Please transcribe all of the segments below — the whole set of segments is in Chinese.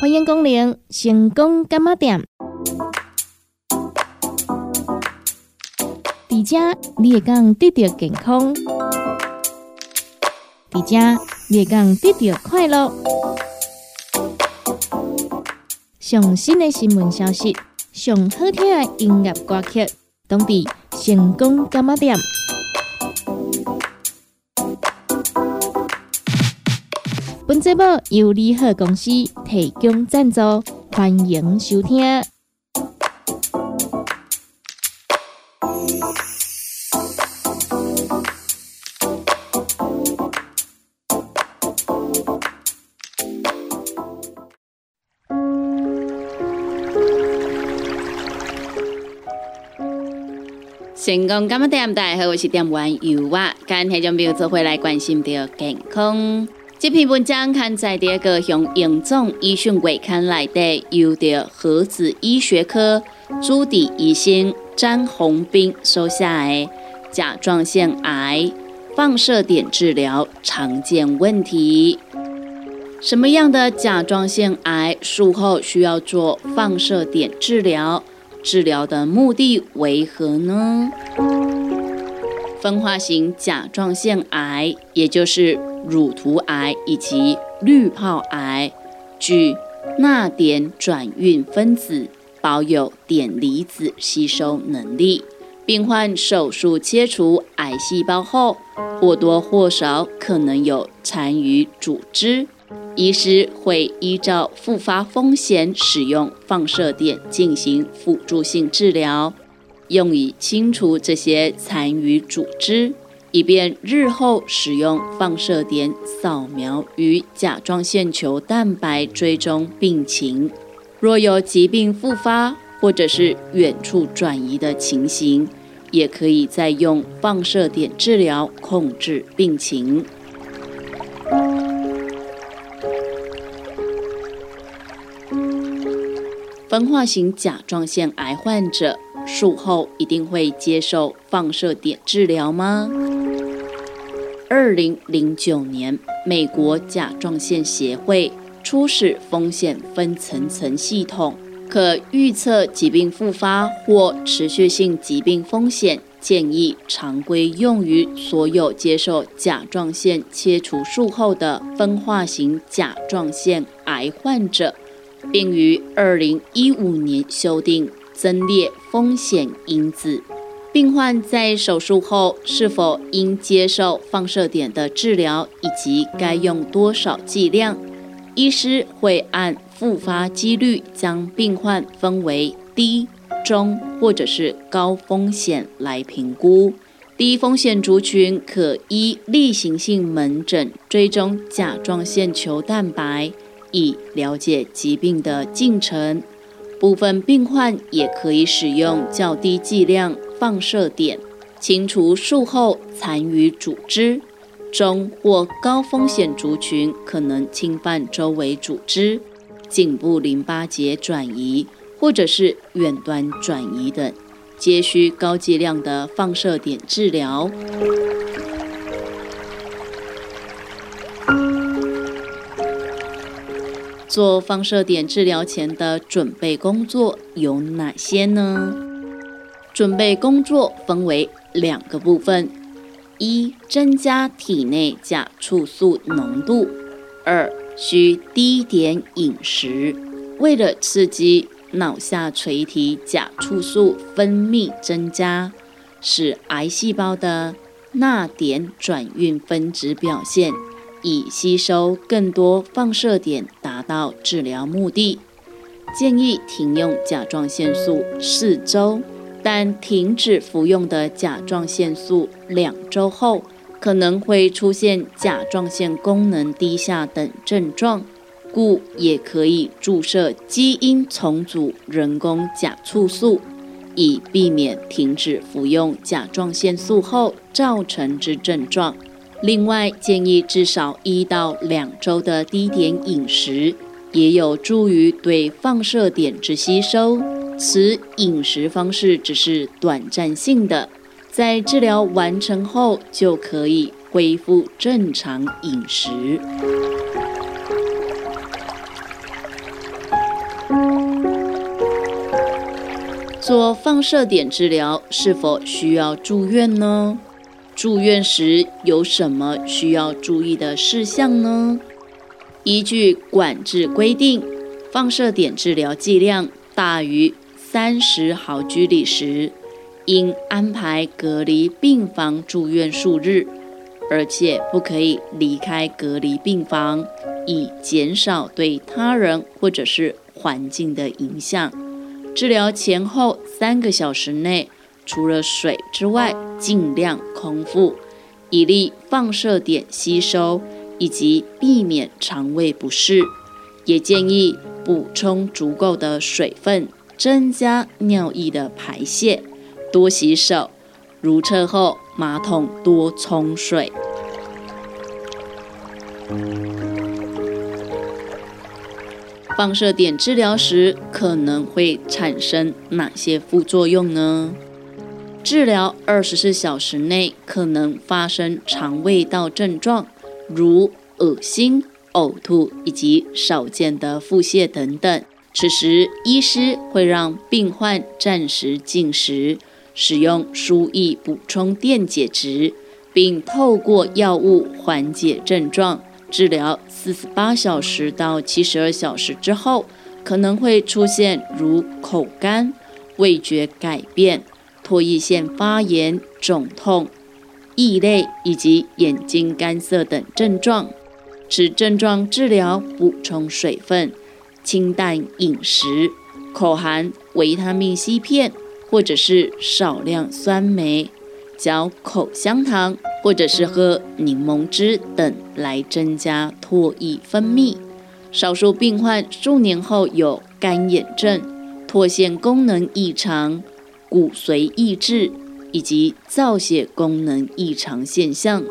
欢迎光临成功干妈店。伫遮你会讲得到健康，伫遮你会讲得到快乐。上新的新闻消息，上好听的音乐歌曲，当地成功干妈店。节目由利好公司提供赞助，欢迎收听。成功今日点大家好，我是点玩油啊，今天就没有做回来关心到健康。这篇文章刊载第二个向严重医讯月刊来的，由的核子医学科朱迪医生张宏斌收下的甲状腺癌放射点治疗常见问题。什么样的甲状腺癌术后需要做放射点治疗？治疗的目的为何呢？分化型甲状腺癌，也就是乳头癌以及滤泡癌，具钠碘转运分子保有碘离子吸收能力。病患手术切除癌细胞后，或多或少可能有残余组织，医师会依照复发风险，使用放射碘进行辅助性治疗。用以清除这些残余组织，以便日后使用放射碘扫描与甲状腺球蛋白追踪病情。若有疾病复发或者是远处转移的情形，也可以再用放射碘治疗控制病情。分化型甲状腺癌患者。术后一定会接受放射碘治疗吗？二零零九年，美国甲状腺协会初始风险分层层系统，可预测疾病复发或持续性疾病风险，建议常规用于所有接受甲状腺切除术后的分化型甲状腺癌患者，并于二零一五年修订。增列风险因子，病患在手术后是否应接受放射碘的治疗，以及该用多少剂量，医师会按复发几率将病患分为低、中或者是高风险来评估。低风险族群可依例行性门诊追踪甲状腺球蛋白，以了解疾病的进程。部分病患也可以使用较低剂量放射点清除术后残余组织，中或高风险族群可能侵犯周围组织、颈部淋巴结转移或者是远端转移等，皆需高剂量的放射点治疗。做放射点治疗前的准备工作有哪些呢？准备工作分为两个部分：一、增加体内甲促素浓度；二、需低碘饮食，为了刺激脑下垂体甲促素分泌增加，使癌细胞的钠碘转运分子表现。以吸收更多放射点达到治疗目的，建议停用甲状腺素四周，但停止服用的甲状腺素两周后，可能会出现甲状腺功能低下等症状，故也可以注射基因重组人工甲促素，以避免停止服用甲状腺素后造成之症状。另外，建议至少一到两周的低碘饮食，也有助于对放射碘之吸收。此饮食方式只是短暂性的，在治疗完成后就可以恢复正常饮食。做放射碘治疗是否需要住院呢？住院时有什么需要注意的事项呢？依据管制规定，放射点治疗剂量大于三十毫居里时，应安排隔离病房住院数日，而且不可以离开隔离病房，以减少对他人或者是环境的影响。治疗前后三个小时内，除了水之外，尽量空腹，以利放射点吸收。以及避免肠胃不适，也建议补充足够的水分，增加尿液的排泄，多洗手，如厕后马桶多冲水。放射点治疗时可能会产生哪些副作用呢？治疗二十四小时内可能发生肠胃道症状。如恶心、呕吐以及少见的腹泻等等。此时，医师会让病患暂时进食，使用输液补充电解质，并透过药物缓解症状。治疗四十八小时到七十二小时之后，可能会出现如口干、味觉改变、唾液腺发炎、肿痛。异类以及眼睛干涩等症状，此症状治疗补充水分、清淡饮食、口含维他命 C 片，或者是少量酸梅、嚼口香糖，或者是喝柠檬汁等来增加唾液分泌。少数病患数年后有干眼症、唾腺功能异常、骨髓抑制。以及造血功能异常现象。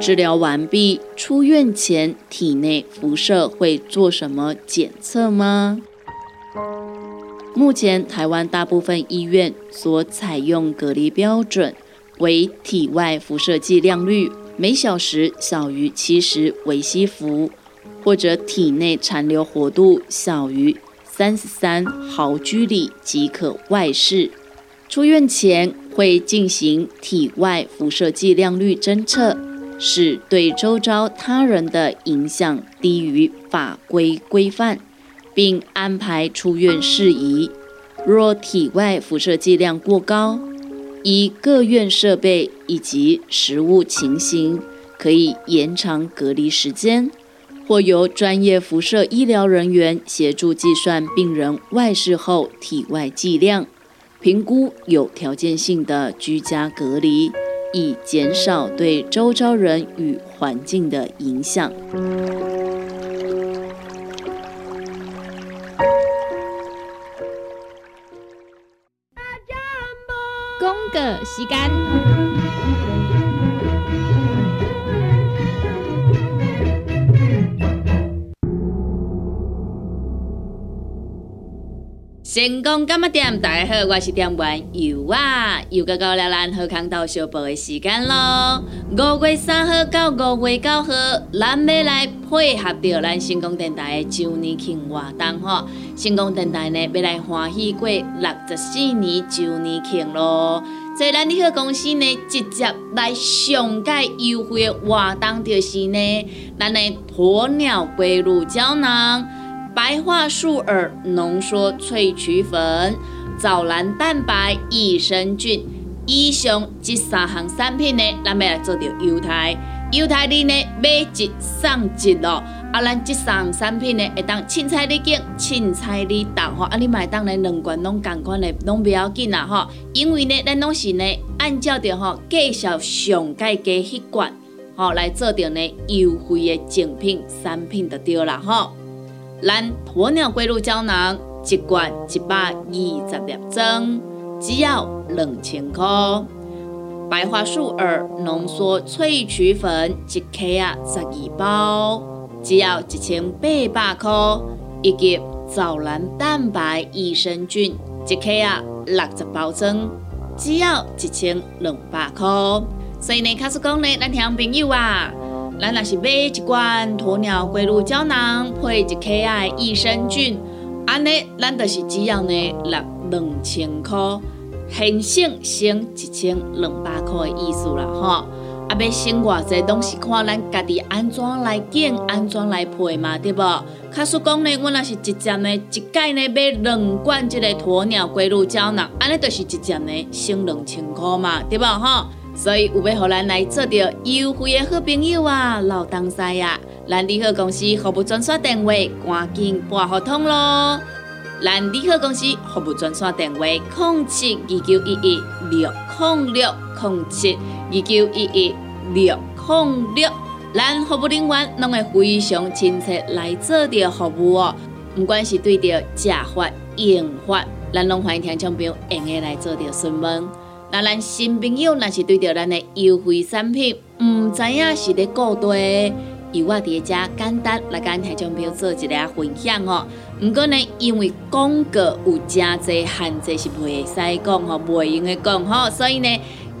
治疗完毕，出院前体内辐射会做什么检测吗？目前台湾大部分医院所采用隔离标准为体外辐射剂量率每小时小于七十微西弗。或者体内残留活度小于三十三毫居里即可外视。出院前会进行体外辐射剂量率侦测，使对周遭他人的影响低于法规规范，并安排出院事宜。若体外辐射剂量过高，依各院设备以及实物情形，可以延长隔离时间。或由专业辐射医疗人员协助计算病人外事后体外剂量，评估有条件性的居家隔离，以减少对周遭人与环境的影响。时间。成功干么店？大家好，我是店员尤啊，又到到了咱好康到小报的时间咯。五月三号到五月九号，咱要来配合着咱成功电台的周年庆活动吼。成功电台呢要来欢喜过六十四年周年庆咯。在咱的好公司呢，直接来上届优惠的活动就是呢，咱的鸵鸟龟乳胶囊。白桦树耳浓缩萃取粉、藻蓝蛋白、益生菌，以上这三项产品呢，咱要来做着优待。优待你呢，买一送一咯。啊，咱即三产品呢，会当凊彩你拣，凊彩你当吼。啊，你买当来两罐拢共款的，拢不要紧啦吼。因为呢，咱拢是呢，按照着吼介绍上届加迄罐吼来做着呢优惠的精品产品就对啦吼。咱鸵鸟龟乳胶囊一罐一百二十粒装，只要两千块。白桦树耳浓缩萃取粉一克啊，十二包，只要一千八百块。以及藻蓝蛋白益生菌一克啊，六十包装，只要一千两百块。所以呢，卡斯讲呢，咱听朋友啊。咱若是买一罐鸵鸟龟乳胶囊配一克爱益生菌，安尼咱就是只要呢六两千块，很省省一千两百块的意思啦吼。啊，要省偌济拢是看咱家己安怎来拣，安怎来配嘛，对无？卡说讲呢，我若是直接呢，一届呢买两罐即个鸵鸟龟乳胶囊，安尼就是直接呢省两千块嘛，对无吼？所以有要互咱来做着优惠的好朋友啊，老东西啊，咱利好公司服务专线电话赶紧拨合通咯。咱利好公司服务专线电话：零七二九一一六零六零七二九一一六零六。咱服务人员拢会非常亲切来做着服务哦。不管是对着食法、用法，咱拢欢迎听众朋友用个来做着询问。那咱新朋友若是对着咱的优惠产品，毋知影是咧顾对，由我伫遮简单来跟听众朋友做一个分享哦。毋过呢，因为广告有真侪限制是袂使讲吼，袂用的讲吼，所以呢，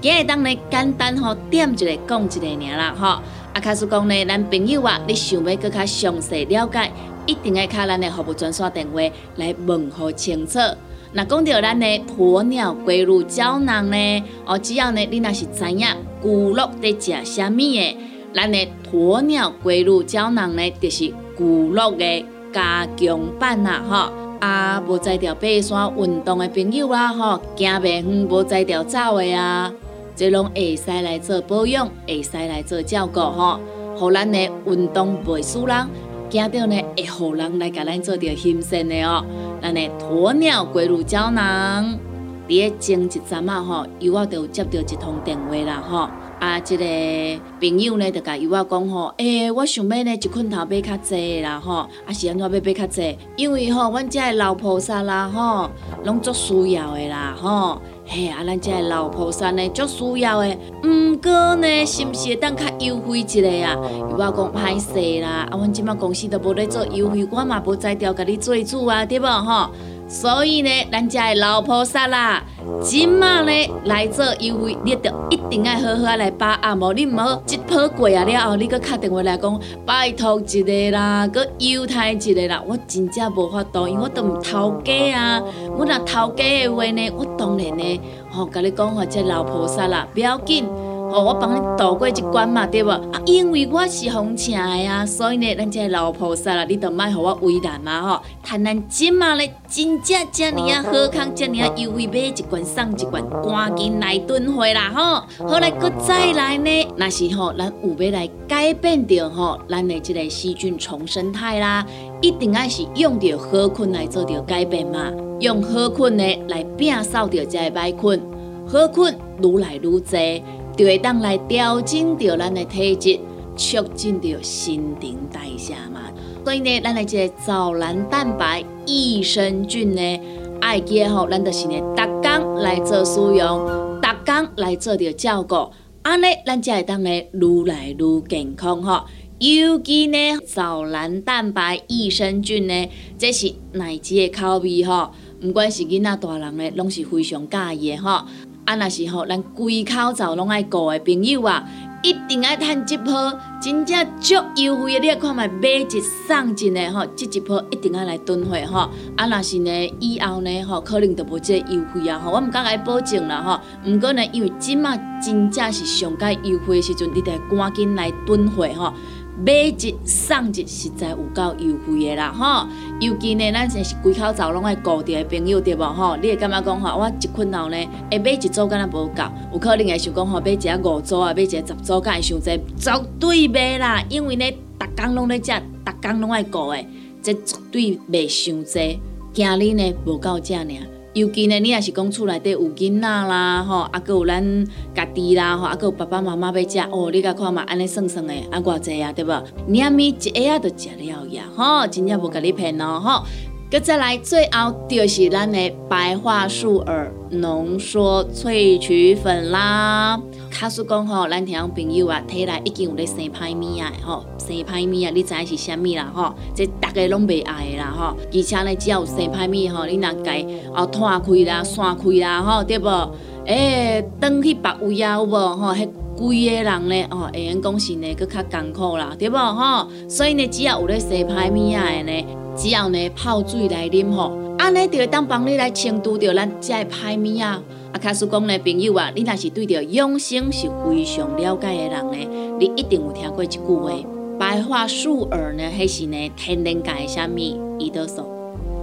今日当呢简单吼点一个讲一个尔啦吼。啊，卡说讲呢，咱朋友啊，你想要更加详细了解，一定要卡咱的服务专线电话来问好清楚。那讲到咱的鸵鸟龟乳胶囊呢？哦，只要呢你若是知影骨肉在食啥物的，咱的鸵鸟龟乳胶囊呢，就是骨肉的加强版啦，吼。啊，无在条爬山运动的朋友啊，吼，行袂远无在条走的啊，这拢会使来做保养，会使来做照顾，吼，互咱的运动袂输人。惊到呢，会互人来甲咱做着新鲜的哦。咱的鸵鸟龟乳胶囊，伫咧前一阵啊吼，伊我着接到一通电话啦吼。啊，一个朋友呢，就甲伊我讲吼，诶，我想要呢一捆头买较济啦吼，啊是安怎要买较济？因为吼，阮遮的老菩萨啦吼，拢足需要的啦吼。嘿，啊，咱这老菩萨呢，足需要的。毋过呢，是毋是会当较优惠一下啊？伊我讲歹势啦，啊，阮即马公司都无咧做优惠，我嘛无在调甲你做主啊，对无吼？所以呢，咱家的老菩萨啦，即马呢来做优惠，你着一定要好好来把握，无你唔好一波过啊了后，你搁敲电话来讲，拜托一个啦，搁优待一个啦，我真正无法度，因为我都唔偷家啊。我若偷家的话呢，我当然呢，吼，甲你讲吼，这老菩萨啦，不要紧。哦，我帮你渡过一关嘛，对无？啊，因为我是红请的啊，所以呢，咱这个老菩萨啦，你都莫互我为难嘛吼。趁咱即马咧，真正遮尔啊好康，遮尔啊优惠，买一罐送一罐，赶紧来囤货啦吼。好来，搁再来呢，那是吼，咱有要来改变着吼，咱的即个细菌重生态啦，一定爱是用着好菌来做着改变嘛，用好菌呢来摒扫着遮个歹菌，好菌愈来愈多。就会当来调整着咱的体质，促进着新陈代谢嘛。所以呢，咱的这个藻蓝蛋白、益生菌呢，爱记吼，咱就是呢，逐工来做使用，逐工来做着照顾，安尼咱才会当呢，愈来愈健康吼。尤其呢，藻蓝蛋白、益生菌呢，这是奶子的口味吼，不管是囡仔大人呢，拢是非常介意的吼。啊，若是吼，咱规口罩拢爱顾的朋友啊，一定爱趁即波真正足优惠的，你看卖买一送一的吼，这一波一定爱来囤货吼。啊，若是呢，以后呢吼，可能就无这优惠啊吼，我毋敢来保证啦吼。毋过呢，因为即马真正是上届优惠的时阵，你得赶紧来囤货吼。买一送一，实在有够优惠的啦吼！尤其呢，咱真是规口罩拢爱顾着的朋友对无吼？你会感觉讲吼，我一困后呢，会买一组敢若无够，有可能会想讲吼，买一个五组啊，买一个十组敢会伤济？绝对袂啦！因为呢，逐工拢咧遮，逐工拢爱顾的，这绝对袂伤济。今日呢，无够遮尔。尤其呢，你也是讲厝内底有囡仔啦，吼，啊，佮有咱家己啦，吼，啊，佮有爸爸妈妈要食，哦，你甲看嘛，安尼算算的，啊，偌济啊，对无？两米一下啊，就食了呀，吼，真正无甲你骗哦，吼。搁再来，最后就是咱的白桦树耳浓缩萃取粉啦。卡叔讲吼，咱听朋友啊，体内已经有咧生歹物啊，吼，生歹物啊，你知影是啥物啦？吼，这大家拢袂爱的啦，吼。而且呢，只要有生歹物吼，你若该哦断开啦、散开啦，吼，对无？诶，转去别位啊，有无？吼，迄规个人咧，哦，会用讲是呢，搁较艰苦啦，对无吼？所以呢，只要有咧洗歹物啊的呢，只要呢泡水来啉吼，安尼就会当帮你来清除掉咱遮歹物啊。卡叔讲呢，朋友啊，你若是对着养生是非常了解的人呢，你一定有听过一句话：白桦树耳呢，迄是呢天然界的啥物胰岛素。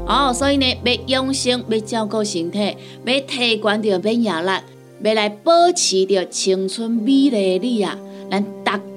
哦，所以呢，要养生，要照顾身体，要提悬着免疫力，要来保持着青春美丽的你啊，咱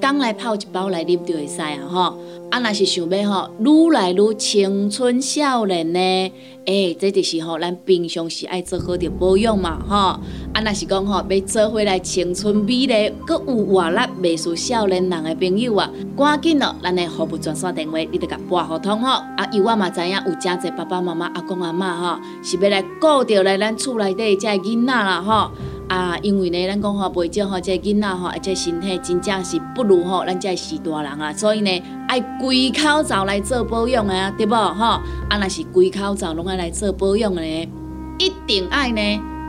工来泡一包来啉就会使啊，吼。啊，若是想要吼愈来愈青春少年呢？诶，这就是吼咱平常时爱做好着保养嘛，吼。啊，若是讲吼要做回来青春美丽，搁有活力、未输少年人的朋友啊，赶紧咯，咱的服务专线电话，你得甲拨互通吼。啊，伊我嘛知影有真侪爸爸妈妈、阿公阿嬷吼，是要来顾着来咱厝内底遮囡仔啦，吼。啊，因为呢，咱讲吼，袂少吼，这囡仔吼，而且身体真正是不如吼，咱这是大人啊，所以呢，爱规口罩来做保养啊，对无吼？啊，若是规口罩拢爱来做保养的呢，一定爱呢，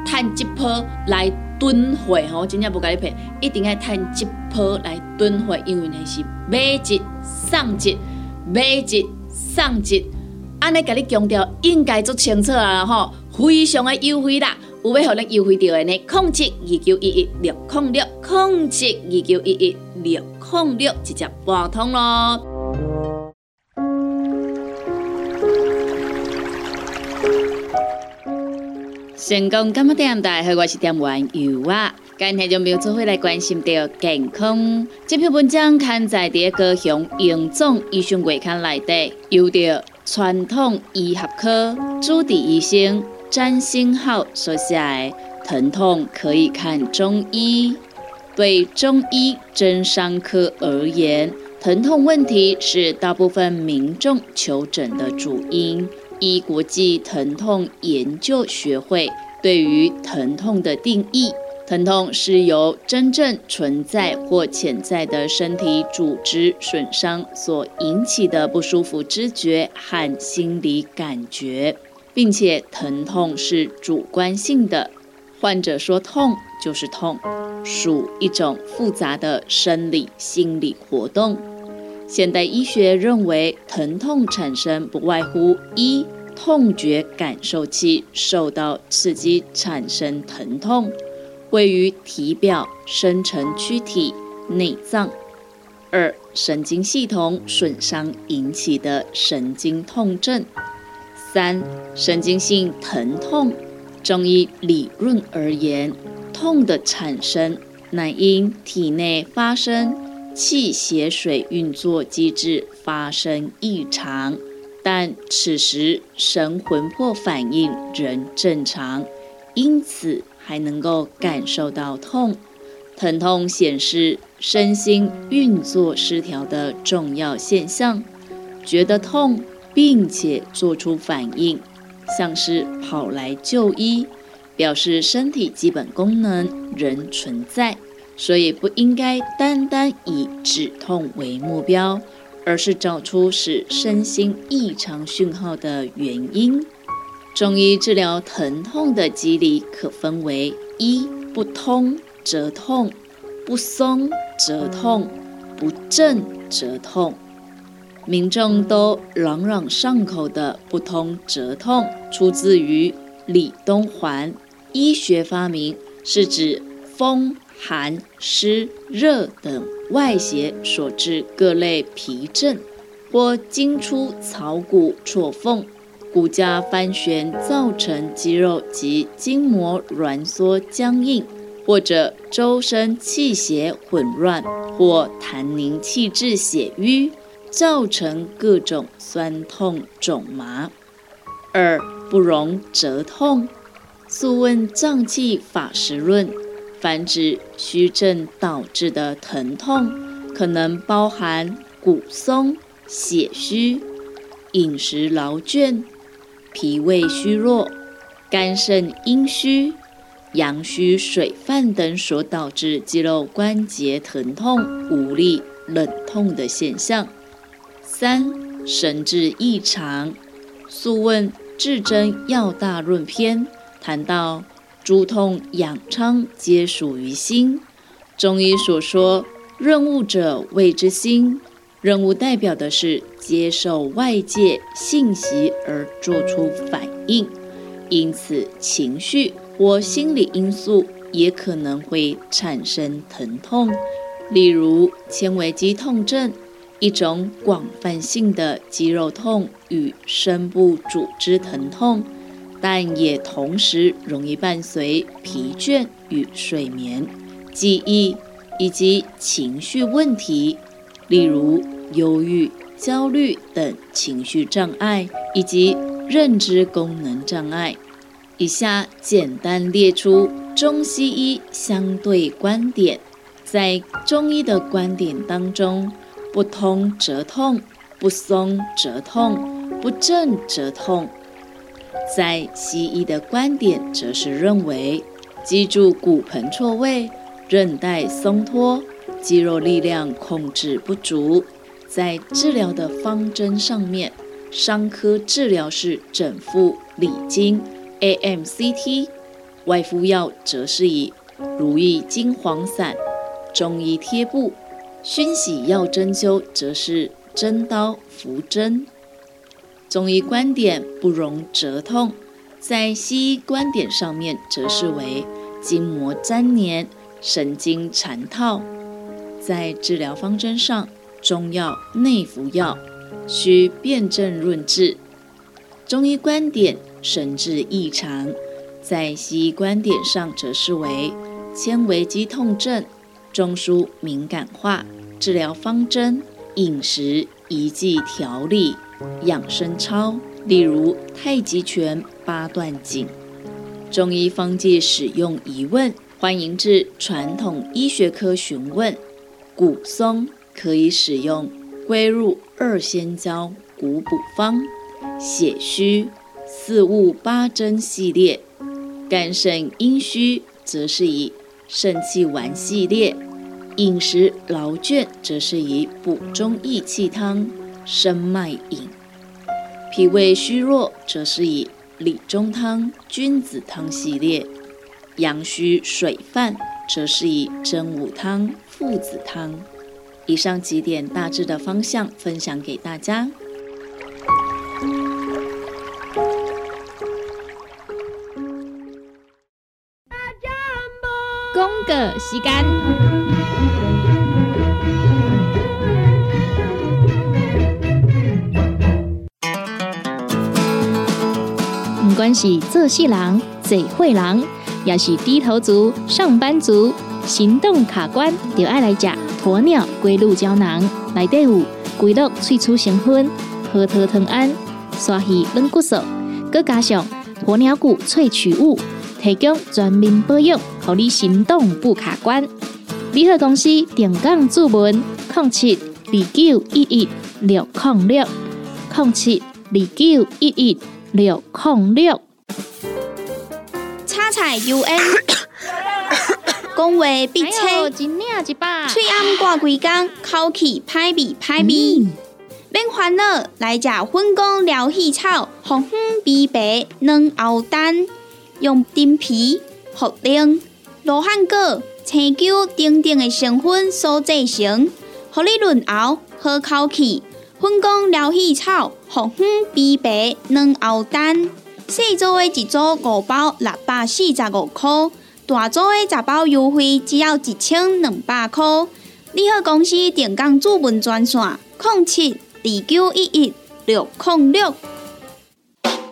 趁一波来囤货吼，真正无甲你骗，一定爱趁一波来囤货，因为呢是买一送一，买一送一，安尼甲你强调，应该做清楚啊吼，非常的优惠啦。有要互咱优惠到的呢？控制二九一一六控六，控制二九一一六控六，直接拨通咯。成功干么点大？好，我是点玩油啊！今天就没有做伙来关心到健康。这篇文章刊载伫高雄荣总医生月刊内底，由着传统医学科主治医生。占星号说下来，疼痛可以看中医。对中医针伤科而言，疼痛问题是大部分民众求诊的主因。依国际疼痛研究学会对于疼痛的定义，疼痛是由真正存在或潜在的身体组织损伤所引起的不舒服知觉和心理感觉。并且疼痛是主观性的，患者说痛就是痛，属一种复杂的生理心理活动。现代医学认为，疼痛产生不外乎一痛觉感受器受到刺激产生疼痛，位于体表深层躯体内脏；二神经系统损伤引起的神经痛症。三、神经性疼痛。中医理论而言，痛的产生乃因体内发生气血水运作机制发生异常，但此时神魂魄反应仍正常，因此还能够感受到痛。疼痛显示身心运作失调的重要现象，觉得痛。并且做出反应，像是跑来就医，表示身体基本功能仍存在，所以不应该单单以止痛为目标，而是找出使身心异常讯号的原因。中医治疗疼痛的机理可分为：一不通则痛，不松则痛，不正则痛。民众都朗朗上口的不通则痛，出自于李东环。医学发明是指风、寒、湿、热等外邪所致各类皮症，或经出草骨错缝，骨架翻旋造成肌肉及筋膜挛缩僵硬，或者周身气血混乱，或痰凝气滞血瘀。造成各种酸痛肿麻。二不容折痛，《素问脏器法实论》凡指虚症导致的疼痛，可能包含骨松、血虚、饮食劳倦、脾胃虚弱、肝肾阴虚、阳虚水泛等所导致肌肉关节疼痛、无力、冷痛的现象。三神志异常，《素问至真要大论篇》谈到诸痛痒疮皆属于心，中医所说“任务者谓之心”，任务代表的是接受外界信息而做出反应，因此情绪或心理因素也可能会产生疼痛，例如纤维肌痛症。一种广泛性的肌肉痛与深部组织疼痛，但也同时容易伴随疲倦与睡眠、记忆以及情绪问题，例如忧郁、焦虑等情绪障碍以及认知功能障碍。以下简单列出中西医相对观点，在中医的观点当中。不通则痛，不松则痛，不正则痛。在西医的观点，则是认为脊柱骨盆错位、韧带松脱、肌肉力量控制不足。在治疗的方针上面，伤科治疗是整复理筋、AMCT；外敷药则是以如意金黄散、中医贴布。熏洗药针灸则是针刀扶针。中医观点不容折痛，在西医观点上面则是为筋膜粘连、神经缠套。在治疗方针上，中药内服药需辨证论治。中医观点神志异常，在西医观点上则是为纤维肌痛症。中枢敏感化治疗方针、饮食、一剂调理、养生操，例如太极拳、八段锦。中医方剂使用疑问，欢迎至传统医学科询问。骨松可以使用归入二仙胶骨补方、血虚四物八针系列。肝肾阴虚则是以。肾气丸系列，饮食劳倦则是以补中益气汤、生脉饮；脾胃虚弱则是以理中汤、君子汤系列；阳虚水泛则是以真武汤、附子汤。以上几点大致的方向分享给大家。时间，不管是做事人、嘴会人，也是低头族、上班族，行动卡关，就爱来吃鸵鸟龟鹿胶囊。内底有龟鹿萃取成分，核桃藤胺、刷鱼软骨素，再加上鸵鸟骨萃取物。提供全面保养，让你行动不卡关。联合公司定岗注文：零七二九一一六零六零七二九一一六零六。叉彩 U N，讲话必清，嘴暗挂几工，口气歹味歹味。免烦恼，来食粉工疗气草，红粉枇杷软藕丹。用丁皮、茯苓、罗汉果、青椒等等的成分所制成，合你润喉、好口气。粉工疗气草、红粉枇杷软藕丹，细组的一组五包六百四十五块，大组的十包优惠只要一千两百块。你好，公司电工主文专线：零七二九一一六零六。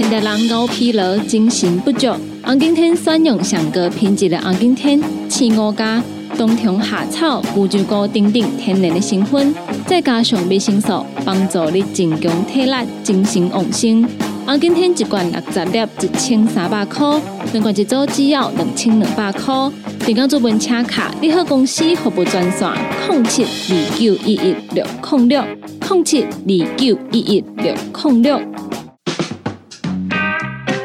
现代人熬疲劳、精神不足，红景天选用上个品质的红景天、青乌加、冬虫夏草、乌鸡膏等等天然的成分，再加上维生素，帮助你增强体力、精神旺盛。啊，今天一罐六十粒，一千三百块；两罐一组，只要两千两百块。电工做本车卡，你好公司服务专线：零七二九一一六零六零七二九一一六零六。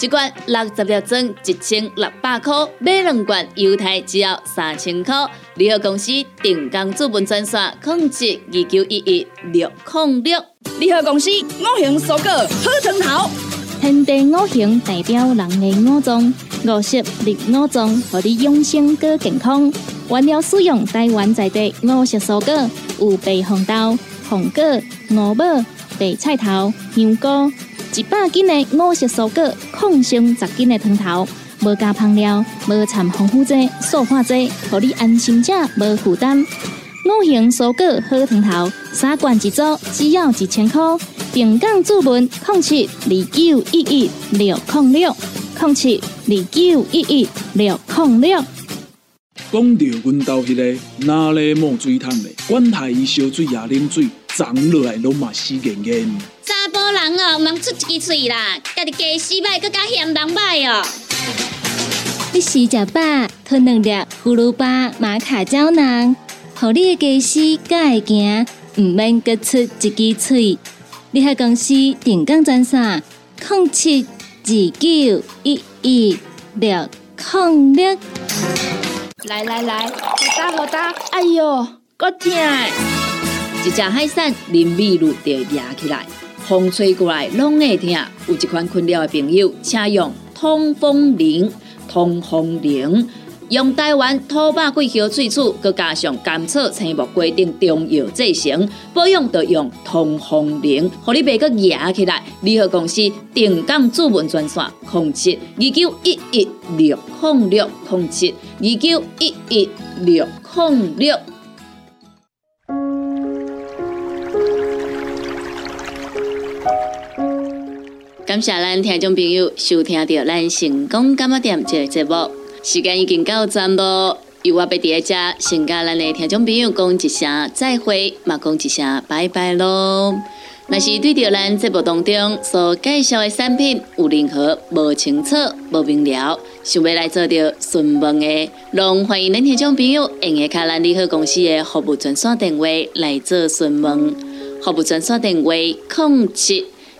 一罐六十粒装，一千六百块；买两罐，犹太只要三千块。联合公司定岗资本专线：控制二九一一六零六。联合公司五行蔬果好成头，天地五行代表人的五脏，五色绿五脏，让你养生更健康。原料使用台湾在地五色蔬果，有白红豆、红果、五宝、白菜头、香菇。一百斤的五色蔬果，抗性十斤的汤头，无加香料，无掺防腐剂、塑化剂，让你安心吃，无负担。五行蔬果好汤头，三罐一组，只要一千块。平港注文控七二九一一六控六控七二九一一六控六。讲到阮兜迄个哪里冒水桶的，管他伊烧水也啉水，长落来拢嘛死严严。人哦，唔出一支嘴啦，家己家洗歹，更加嫌人歹哦。你洗食饱，吞两粒葫芦巴、马卡胶囊，互你的家洗更会行，唔免各出一支嘴。你喺公司定岗赚啥？空七二九一一六空六。来来来，好打好打，哎呦，够痛！一只海扇淋米露就压起来。风吹过来拢会疼，有一款困扰的朋友，请用通风铃。通风铃用台湾土白桂花萃取，佮加上甘草、青木规定中药制成，保养要用通风铃，互你袂佮压起来。联合公司定岗主文专线：零七二九一一六控六零七二九一一六零六。感谢咱听众朋友收听到咱成功感冒店这个节目，时间已经到站咯。由我伫在遮，先甲咱的听众朋友讲一声再会，嘛讲一声拜拜咯。若是对着咱节目当中所介绍的产品有任何无清楚、无明了，想要来做着询问的，拢欢迎咱听众朋友用下卡咱利好公司的服务专线电话来做询问。服务专线电话：零七。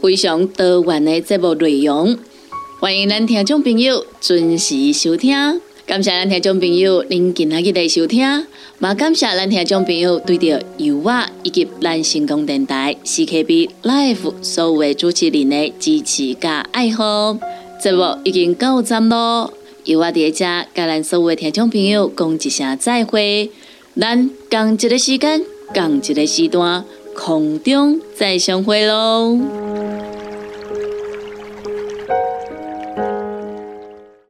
非常多元的节目内容，欢迎咱听众朋友准时收听。感谢咱听众朋友您今日的收听，也感谢咱听众朋友对着由我以及咱成功电台 CKB Life 所有的主持人的支持加爱好。节目已经到站咯，由我伫遮甲咱所有的听众朋友讲一声再会。咱共一个时间，共一个时段。空中再相会喽。